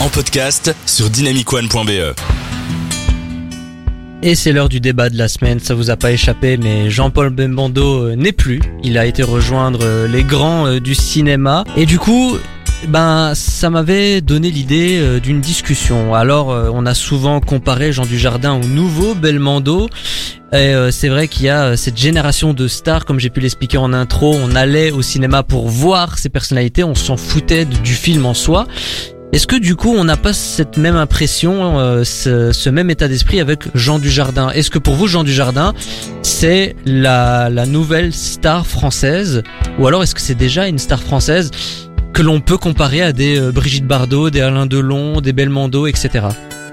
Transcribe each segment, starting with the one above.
en podcast sur dynamicone.be. Et c'est l'heure du débat de la semaine, ça vous a pas échappé, mais Jean-Paul Bembando euh, n'est plus. Il a été rejoindre euh, les grands euh, du cinéma. Et du coup, ben, ça m'avait donné l'idée euh, d'une discussion. Alors, euh, on a souvent comparé Jean Dujardin au nouveau Belmondo. Et euh, c'est vrai qu'il y a cette génération de stars, comme j'ai pu l'expliquer en intro. On allait au cinéma pour voir ces personnalités, on s'en foutait du film en soi. Est-ce que du coup on n'a pas cette même impression, ce, ce même état d'esprit avec Jean Dujardin? Est-ce que pour vous Jean Dujardin c'est la, la nouvelle star française? Ou alors est-ce que c'est déjà une star française que l'on peut comparer à des euh, Brigitte Bardot, des Alain Delon, des Belmondo, etc.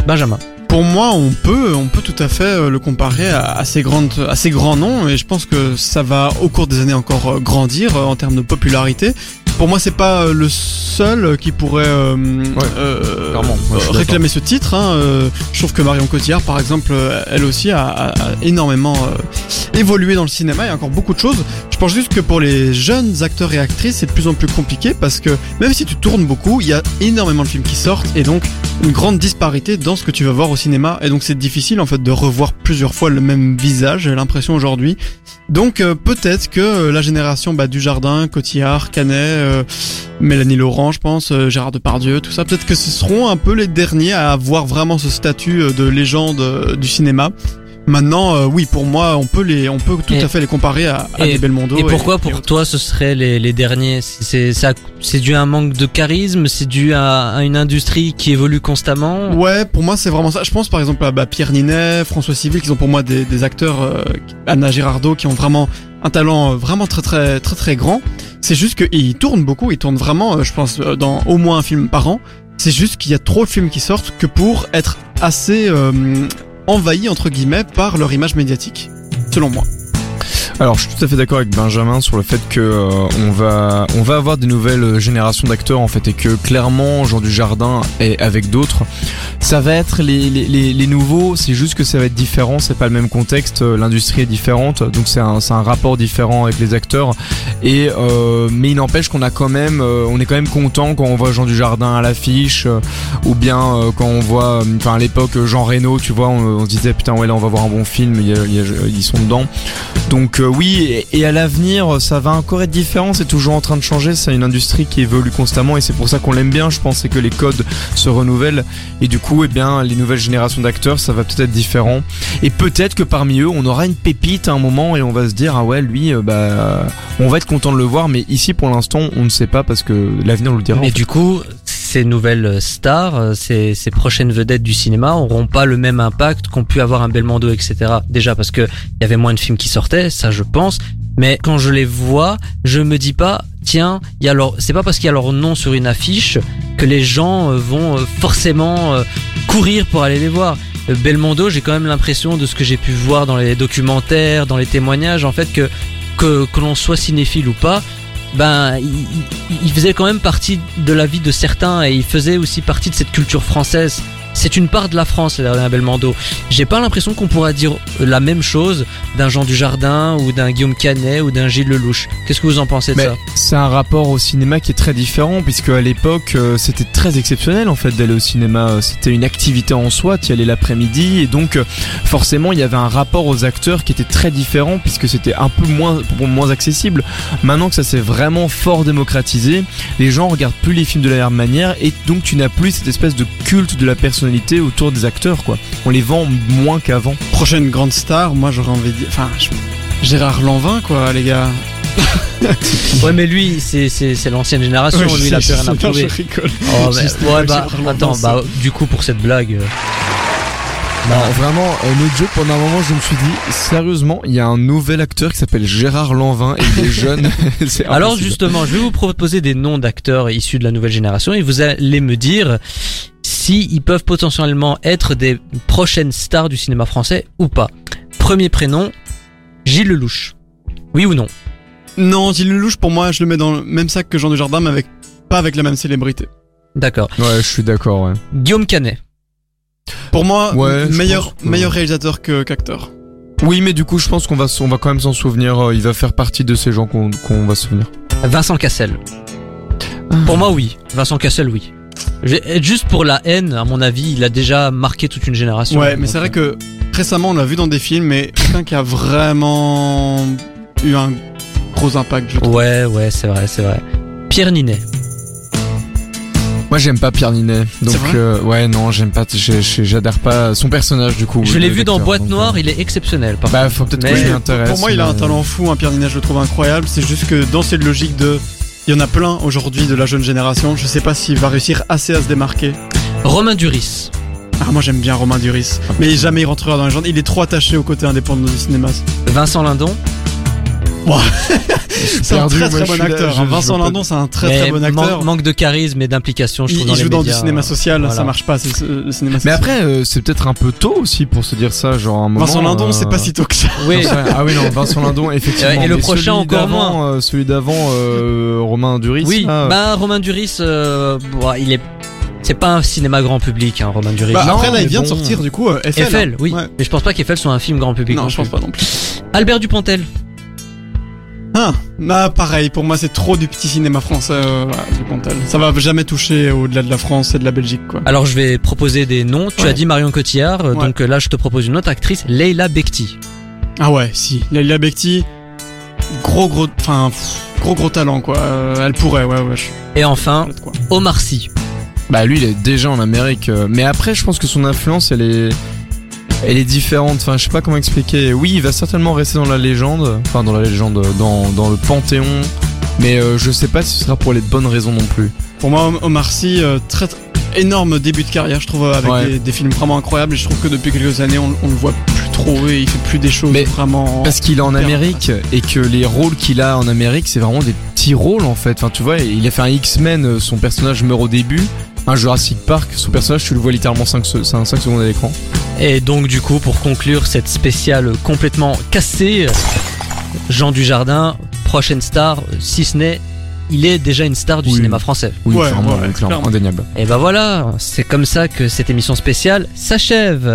Benjamin. Pour moi, on peut, on peut tout à fait euh, le comparer à, à ces grands noms, et je pense que ça va au cours des années encore euh, grandir en termes de popularité. Pour moi, c'est pas euh, le seul euh, qui pourrait euh, euh. Moi, réclamer ce titre. Hein. Je trouve que Marion Cotillard, par exemple, elle aussi a, a- a énormément évolué dans le cinéma. Il y a encore beaucoup de choses. Je pense juste que pour les jeunes acteurs et actrices, c'est de plus en plus compliqué parce que même si tu tournes beaucoup, il y a énormément de films qui sortent et donc une grande disparité dans ce que tu vas voir au cinéma. Et donc c'est difficile en fait de revoir plusieurs fois le même visage. J'ai l'impression aujourd'hui. Donc euh, peut-être que euh, la génération bah, du Jardin, Cotillard, Canet, euh, Mélanie Laurent, je pense, euh, Gérard Depardieu, tout ça, peut-être que ce seront un peu les derniers à avoir vraiment ce statut euh, de légende du cinéma. Maintenant, euh, oui, pour moi, on peut les, on peut tout Et- à fait les comparer à, à et- des Belmondo. Et pourquoi et pour toi ce serait les, les derniers? C'est ça- c'est dû à un manque de charisme, c'est dû à, à une industrie qui évolue constamment? Ouais, pour moi c'est vraiment ça. Je pense par exemple à bah, Pierre Ninet, François Civil, qui sont pour moi des, des acteurs, euh, Anna Girardot, qui ont vraiment un talent euh, vraiment très très très très grand. C'est juste qu'ils tournent beaucoup, ils tournent vraiment, euh, je pense, euh, dans au moins un film par an. C'est juste qu'il y a trop de films qui sortent que pour être assez euh, envahis entre guillemets par leur image médiatique, selon moi. Alors, je suis tout à fait d'accord avec Benjamin sur le fait que euh, on va avoir des nouvelles générations d'acteurs en fait et que clairement Jean Dujardin et avec d'autres, ça va être les, les, nouveaux. C'est juste que ça va être différent. C'est pas le même contexte. euh, L'industrie est différente, donc c'est un rapport différent avec les acteurs. Et euh, mais il n'empêche qu'on a quand même euh, on est quand même content quand on voit Jean Dujardin à l'affiche ou bien quand on voit enfin à l'époque Jean Reno, tu vois, on, se disait putain ouais là on va voir un bon film. ils sont dedans. Donc oui, et, et à l'avenir, ça va encore être différent, c'est toujours en train de changer, c'est une industrie qui évolue constamment et c'est pour ça qu'on l'aime bien, je pense, c'est que les codes se renouvellent et du coup, eh bien, les nouvelles générations d'acteurs, ça va peut-être être différent. Et peut-être que parmi eux, on aura une pépite à un moment et on va se dire, ah ouais, lui, euh, bah, on va être content de le voir, mais ici pour l'instant, on ne sait pas parce que l'avenir nous le dira. en Mais fait. du coup, ces nouvelles stars, euh, ces, ces prochaines vedettes du cinéma auront pas le même impact qu'ont pu avoir un Belmondo, etc. Déjà parce que il y avait moins de films qui sortaient, ça je pense. Mais quand je les vois, je me dis pas, tiens, y a c'est pas parce qu'il y a leur nom sur une affiche que les gens euh, vont euh, forcément euh, courir pour aller les voir. Belmondo, j'ai quand même l'impression de ce que j'ai pu voir dans les documentaires, dans les témoignages, en fait que que, que l'on soit cinéphile ou pas, ben il faisait quand même partie de la vie de certains et il faisait aussi partie de cette culture française. C'est une part de la France, un Belmondo. J'ai pas l'impression qu'on pourra dire la même chose d'un Jean Dujardin ou d'un Guillaume Canet ou d'un Gilles Lelouch. Qu'est-ce que vous en pensez de Mais ça? c'est un rapport au cinéma qui est très différent puisque à l'époque euh, c'était très exceptionnel en fait d'aller au cinéma. Euh, C'était une activité en soi, tu y allais l'après-midi et donc euh, forcément il y avait un rapport aux acteurs qui était très différent puisque c'était un peu moins moins accessible. Maintenant que ça s'est vraiment fort démocratisé, les gens regardent plus les films de la même manière et donc tu n'as plus cette espèce de culte de la personnalité autour des acteurs quoi. On les vend moins qu'avant. Prochaine grande star, moi j'aurais envie de dire, enfin, je- Gérard Lanvin quoi, les gars. Ouais, mais lui, c'est l'ancienne génération. Ouais, lui, il a plus rien à prouver. Je rigole. Oh, mais- Juste, ouais, bah, attends, bah, du coup, pour cette blague. euh, Non, vraiment, euh, no joke, pendant un moment, je me suis dit, sérieusement, il y a un nouvel acteur qui s'appelle Gérard Lanvin et il est jeune. Alors justement, je vais vous proposer des noms d'acteurs issus de la nouvelle génération et vous allez me dire si ils peuvent potentiellement être des prochaines stars du cinéma français ou pas. Premier prénom, Gilles Lelouch. Oui ou non? Non, Gilles Lelouch, pour moi, je le mets dans le même sac que Jean Dujardin, mais avec, pas avec la même célébrité. D'accord. Ouais, je suis d'accord, ouais. Guillaume Canet. Pour moi, Ouais, meilleur, pense que- meilleur réalisateur que, qu'acteur. Oui, mais du coup, je pense qu'on va, on va quand même s'en souvenir. euh, Il va faire partie de ces gens qu'on qu'on va se souvenir. Vincent Cassel. Pour moi, oui. Vincent Cassel, oui. Juste pour la haine, à mon avis, il a déjà marqué toute une génération. Ouais, mais c'est vrai que récemment on l'a vu dans des films, mais quelqu'un qui a vraiment eu un gros impact, je trouve. Ouais, ouais, c'est vrai, c'est vrai. Pierre Ninet. Moi j'aime pas Pierre Ninet. Donc euh, ouais non j'aime pas, j'adhère pas à son personnage du coup. Je l'ai vu dans Boîte Noire, euh, il est exceptionnel. Par Bah faut peut-être que je m'y Pour- intéresse. Pour moi, il a un mais- talent fou, un Pierre Ninet, je le trouve incroyable. C'est juste que dans cette logique de. Il y en a plein aujourd'hui de la jeune génération. Je sais pas s'il va réussir assez à se démarquer. Romain Duris. Ah, moi j'aime bien Romain Duris. Mais jamais il rentrera dans les gens. Il est trop attaché au côté indépendant du cinéma. Vincent Lindon. C'est un très très bon acteur. je- je Vincent Lindon, c'est un très Mais très bon man- acteur. manque de charisme et d'implication, je Il, trouve, il dans les joue dans du cinéma social, Voilà. ça marche pas, c'est le cinéma Mais social. après euh, c'est peut-être un peu tôt aussi pour se dire ça genre à un moment. Vincent Lindon, euh, c'est pas si tôt que ça. Oui. Ah oui non Vincent Lindon effectivement. Et le Mais prochain celui encore moins. euh, celui d'avant euh, Romain Duris. Oui, là, bah Romain Duris, euh, il est, c'est pas un cinéma grand public, hein, Romain Duris. Bah, après là, il mais vient de sortir du coup euh, Eiffel. Eiffel, hein. oui, Ouais. mais je pense pas qu'Eiffel soit un film grand public. Non, je pense pas non plus. Albert Dupontel. Ah, bah pareil, pour moi c'est trop du petit cinéma français euh, du Pontel. Ça va jamais toucher au-delà de la France et de la Belgique quoi. Alors je vais proposer des noms. Tu Ouais. as dit Marion Cotillard, euh, Ouais. donc euh, là je te propose une autre actrice, Leila Bekti. Ah ouais, si. Laila Bekti, gros gros, enfin gros gros talent quoi. Euh, elle pourrait, ouais ouais. Je... Et enfin. Omar Sy. Bah lui il est déjà en Amérique. Mais après je pense que son influence elle est elle est différente. Enfin je sais pas comment expliquer. Oui il va certainement rester dans la légende. Enfin dans la légende, dans, dans le panthéon. Mais euh, je sais pas si ce sera pour les bonnes raisons non plus. Pour moi, Omar Sy, euh, très, énorme début de carrière, je trouve, euh, avec Ouais. des, des films vraiment incroyables. Et je trouve que depuis quelques années, on, on le voit plus trop et il fait plus des choses Mais vraiment. Parce qu'il est en Amérique et que les rôles qu'il a en Amérique, c'est vraiment des petits rôles en fait. Enfin, tu vois, il a fait un X-Men, euh, son personnage meurt au début. Un Jurassic Park, son personnage, tu le vois littéralement 5, secondes à l'écran. Et donc du coup pour conclure cette spéciale complètement cassée, Jean Dujardin, prochaine star, si ce n'est, il est déjà une star du Oui. cinéma français. Oui, Ouais, clairement, ouais, oui, clairement, clairement. indéniable. Et ben voilà, c'est comme ça que cette émission spéciale s'achève.